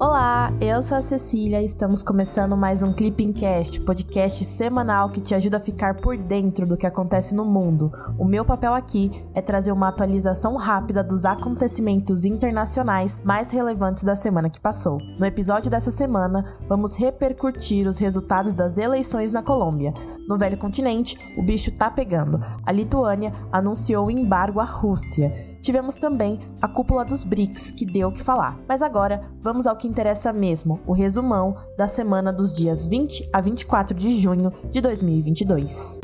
Olá, eu sou a Cecília e estamos começando mais um Clipping Cast, podcast semanal que te ajuda a ficar por dentro do que acontece no mundo. O meu papel aqui é trazer uma atualização rápida dos acontecimentos internacionais mais relevantes da semana que passou. No episódio dessa semana, vamos repercutir os resultados das eleições na Colômbia. No velho continente, o bicho tá pegando. A Lituânia anunciou o embargo à Rússia. Tivemos também a cúpula dos BRICS, que deu o que falar. Mas agora, vamos ao que interessa mesmo, o resumão da semana dos dias 20 a 24 de junho de 2022.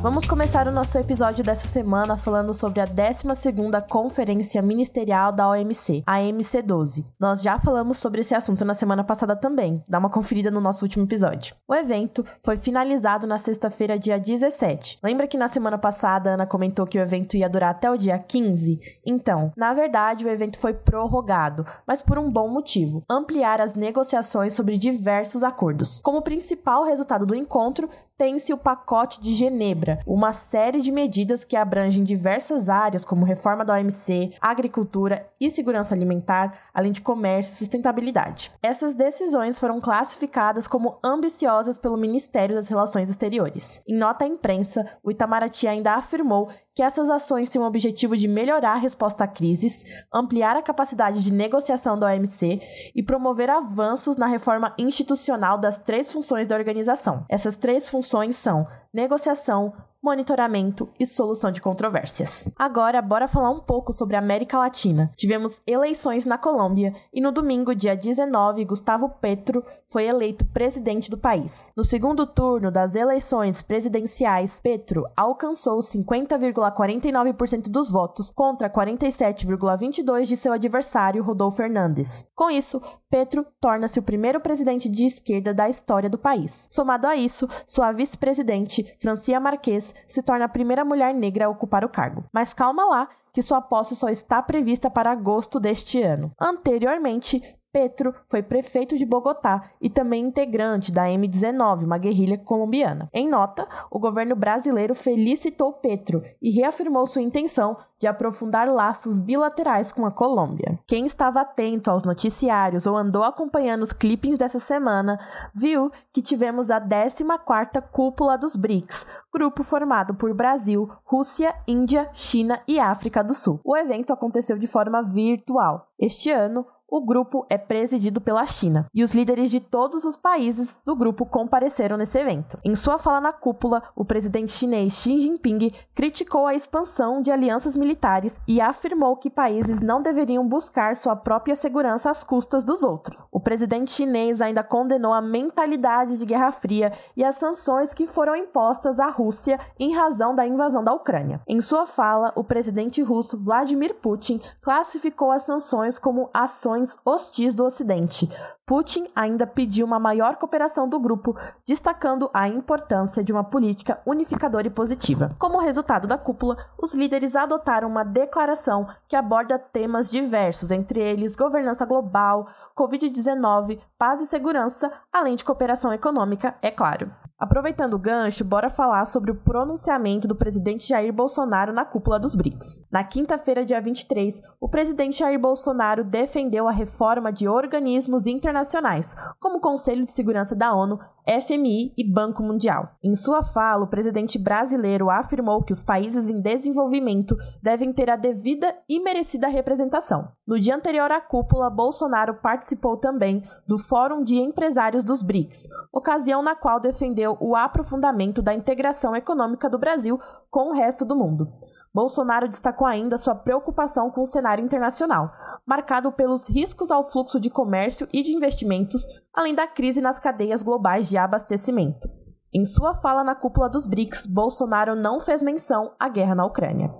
Vamos começar o nosso episódio dessa semana falando sobre a 12ª Conferência Ministerial da OMC, a MC12. Nós já falamos sobre esse assunto na semana passada também, dá uma conferida no nosso último episódio. O evento foi finalizado na sexta-feira, dia 17. Lembra que na semana passada a Ana comentou que o evento ia durar até o dia 15? Então, na verdade, o evento foi prorrogado, mas por um bom motivo: ampliar as negociações sobre diversos acordos. Como principal resultado do encontro, tem-se o pacote de Genebra, uma série de medidas que abrangem diversas áreas, como reforma da OMC, agricultura e segurança alimentar, além de comércio e sustentabilidade. Essas decisões foram classificadas como ambiciosas pelo Ministério das Relações Exteriores. Em nota à imprensa, o Itamaraty ainda afirmou que essas ações têm o objetivo de melhorar a resposta a crises, ampliar a capacidade de negociação da OMC e promover avanços na reforma institucional das três funções da organização. Essas três funções são negociação, monitoramento e solução de controvérsias. Agora, bora falar um pouco sobre a América Latina. Tivemos eleições na Colômbia e no domingo, dia 19, Gustavo Petro foi eleito presidente do país. No segundo turno das eleições presidenciais, Petro alcançou 50,49% dos votos contra 47,22% de seu adversário Rodolfo Fernandes. Com isso, Petro torna-se o primeiro presidente de esquerda da história do país. Somado a isso, sua vice-presidente, Francia Marques, se torna a primeira mulher negra a ocupar o cargo. Mas calma lá, que sua posse só está prevista para agosto deste ano. Anteriormente, Petro foi prefeito de Bogotá e também integrante da M19, uma guerrilha colombiana. Em nota, o governo brasileiro felicitou Petro e reafirmou sua intenção de aprofundar laços bilaterais com a Colômbia. Quem estava atento aos noticiários ou andou acompanhando os clippings dessa semana, viu que tivemos a 14ª Cúpula dos BRICS, grupo formado por Brasil, Rússia, Índia, China e África do Sul. O evento aconteceu de forma virtual. Este ano, o grupo é presidido pela China e os líderes de todos os países do grupo compareceram nesse evento. Em sua fala na cúpula, o presidente chinês Xi Jinping criticou a expansão de alianças militares e afirmou que países não deveriam buscar sua própria segurança às custas dos outros. O presidente chinês ainda condenou a mentalidade de Guerra Fria e as sanções que foram impostas à Rússia em razão da invasão da Ucrânia. Em sua fala, o presidente russo Vladimir Putin classificou as sanções como ações ações hostis do Ocidente. Putin ainda pediu uma maior cooperação do grupo, destacando a importância de uma política unificadora e positiva. Como resultado da cúpula, os líderes adotaram uma declaração que aborda temas diversos, entre eles governança global, Covid-19, paz e segurança, além de cooperação econômica, é claro. Aproveitando o gancho, bora falar sobre o pronunciamento do presidente Jair Bolsonaro na cúpula dos BRICS. Na quinta-feira, dia 23, o presidente Jair Bolsonaro defendeu a reforma de organismos internacionais, como o Conselho de Segurança da ONU, FMI e Banco Mundial. Em sua fala, o presidente brasileiro afirmou que os países em desenvolvimento devem ter a devida e merecida representação. No dia anterior à cúpula, Bolsonaro participou também do Fórum de Empresários dos BRICS, ocasião na qual defendeu o aprofundamento da integração econômica do Brasil com o resto do mundo. Bolsonaro destacou ainda sua preocupação com o cenário internacional, marcado pelos riscos ao fluxo de comércio e de investimentos, além da crise nas cadeias globais de abastecimento. Em sua fala na cúpula dos BRICS, Bolsonaro não fez menção à guerra na Ucrânia.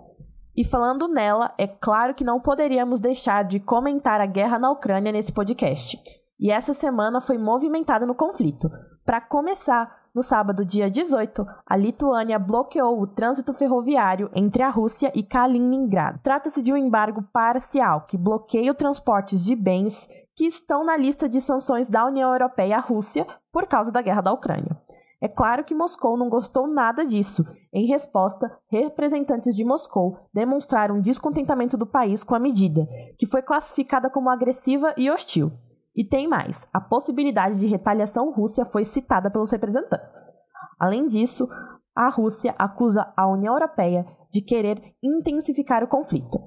E falando nela, é claro que não poderíamos deixar de comentar a guerra na Ucrânia nesse podcast. E essa semana foi movimentada no conflito. Para começar, no sábado, dia 18, a Lituânia bloqueou o trânsito ferroviário entre a Rússia e Kaliningrado. Trata-se de um embargo parcial que bloqueia o transporte de bens que estão na lista de sanções da União Europeia à Rússia por causa da guerra da Ucrânia. É claro que Moscou não gostou nada disso. Em resposta, representantes de Moscou demonstraram descontentamento do país com a medida, que foi classificada como agressiva e hostil. E tem mais: a possibilidade de retaliação russa foi citada pelos representantes. Além disso, a Rússia acusa a União Europeia de querer intensificar o conflito.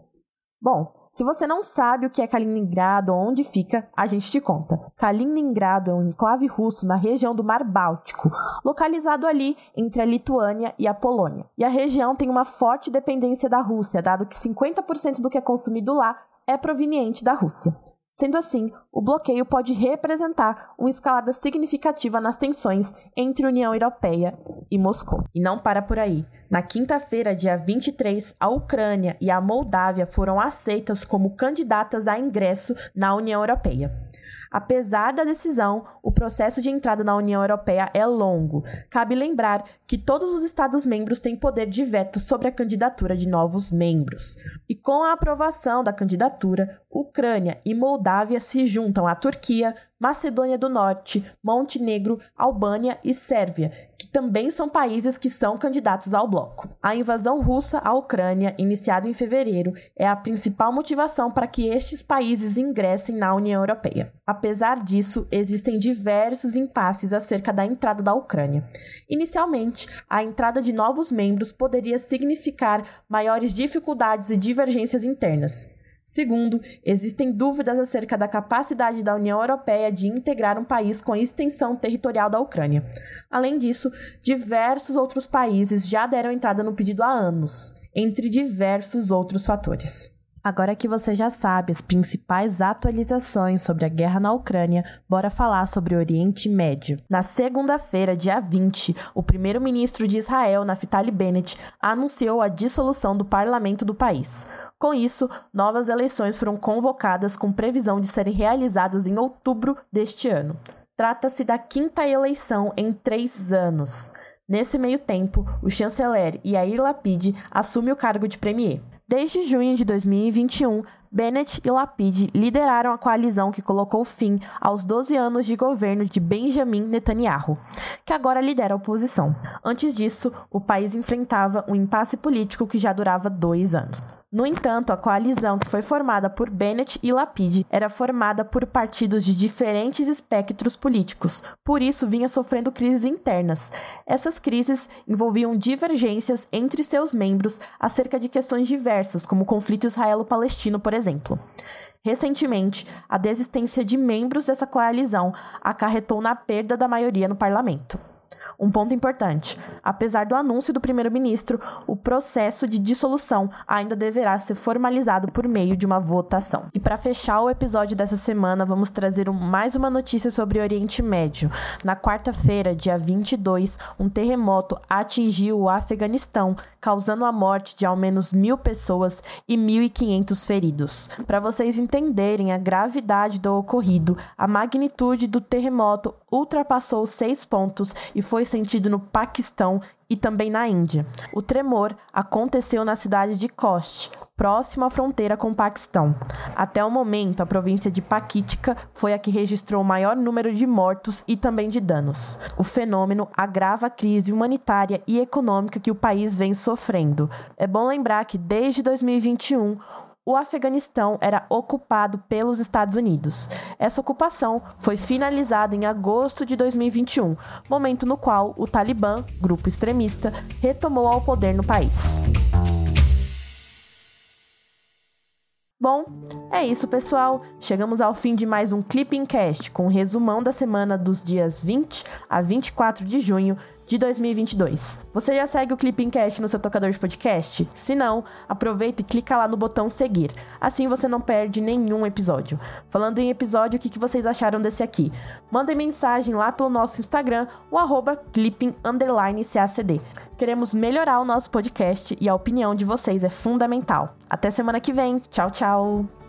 Bom, se você não sabe o que é Kaliningrado ou onde fica, a gente te conta. Kaliningrado é um enclave russo na região do Mar Báltico, localizado ali entre a Lituânia e a Polônia. E a região tem uma forte dependência da Rússia, dado que 50% do que é consumido lá é proveniente da Rússia. Sendo assim, o bloqueio pode representar uma escalada significativa nas tensões entre União Europeia e Moscou. E não para por aí. Na quinta-feira, dia 23, a Ucrânia e a Moldávia foram aceitas como candidatas a ingresso na União Europeia. Apesar da decisão, o processo de entrada na União Europeia é longo. Cabe lembrar que todos os Estados-membros têm poder de veto sobre a candidatura de novos membros. E com a aprovação da candidatura, Ucrânia e Moldávia se juntam à Turquia, Macedônia do Norte, Montenegro, Albânia e Sérvia, que também são países que são candidatos ao bloco. A invasão russa à Ucrânia, iniciada em fevereiro, é a principal motivação para que estes países ingressem na União Europeia. Apesar disso, existem diversos impasses acerca da entrada da Ucrânia. Inicialmente, a entrada de novos membros poderia significar maiores dificuldades e divergências internas. Segundo, existem dúvidas acerca da capacidade da União Europeia de integrar um país com extensão territorial da Ucrânia. Além disso, diversos outros países já deram entrada no pedido há anos, entre diversos outros fatores. Agora que você já sabe as principais atualizações sobre a guerra na Ucrânia, bora falar sobre o Oriente Médio. Na segunda-feira, dia 20, o primeiro-ministro de Israel, Naftali Bennett, anunciou a dissolução do parlamento do país. Com isso, novas eleições foram convocadas com previsão de serem realizadas em outubro deste ano. Trata-se da quinta eleição em três anos. Nesse meio tempo, o chanceler Yair Lapid assume o cargo de premier. Desde junho de 2021, Bennett e Lapid lideraram a coalizão que colocou fim aos 12 anos de governo de Benjamin Netanyahu, que agora lidera a oposição. Antes disso, o país enfrentava um impasse político que já durava dois anos. No entanto, a coalizão que foi formada por Bennett e Lapid era formada por partidos de diferentes espectros políticos, por isso vinha sofrendo crises internas. Essas crises envolviam divergências entre seus membros acerca de questões diversas, como o conflito israelo-palestino, por exemplo. Recentemente, a desistência de membros dessa coalizão acarretou na perda da maioria no parlamento. Um ponto importante: apesar do anúncio do primeiro-ministro, o processo de dissolução ainda deverá ser formalizado por meio de uma votação. E para fechar o episódio dessa semana, vamos trazer mais uma notícia sobre o Oriente Médio. Na quarta-feira, dia 22, um terremoto atingiu o Afeganistão, causando a morte de ao menos mil pessoas e 1.500 feridos. Para vocês entenderem a gravidade do ocorrido, a magnitude do terremoto ultrapassou seis pontos e foi sentido no Paquistão e também na Índia. O tremor aconteceu na cidade de Kost, próximo à fronteira com o Paquistão. Até o momento, a província de Pakítica foi a que registrou o maior número de mortos e também de danos. O fenômeno agrava a crise humanitária e econômica que o país vem sofrendo. É bom lembrar que desde 2021 o Afeganistão era ocupado pelos Estados Unidos. Essa ocupação foi finalizada em agosto de 2021, momento no qual o Talibã, grupo extremista, retomou ao poder no país. Bom, é isso, pessoal. Chegamos ao fim de mais um Clipping Cast com um resumão da semana dos dias 20 a 24 de junho de 2022. Você já segue o Clippingcast no seu tocador de podcast? Se não, aproveita e clica lá no botão seguir. Assim você não perde nenhum episódio. Falando em episódio, o que vocês acharam desse aqui? Mandem mensagem lá pelo nosso Instagram, o arroba clipping_cacd. Queremos melhorar o nosso podcast e a opinião de vocês é fundamental. Até semana que vem. Tchau, tchau.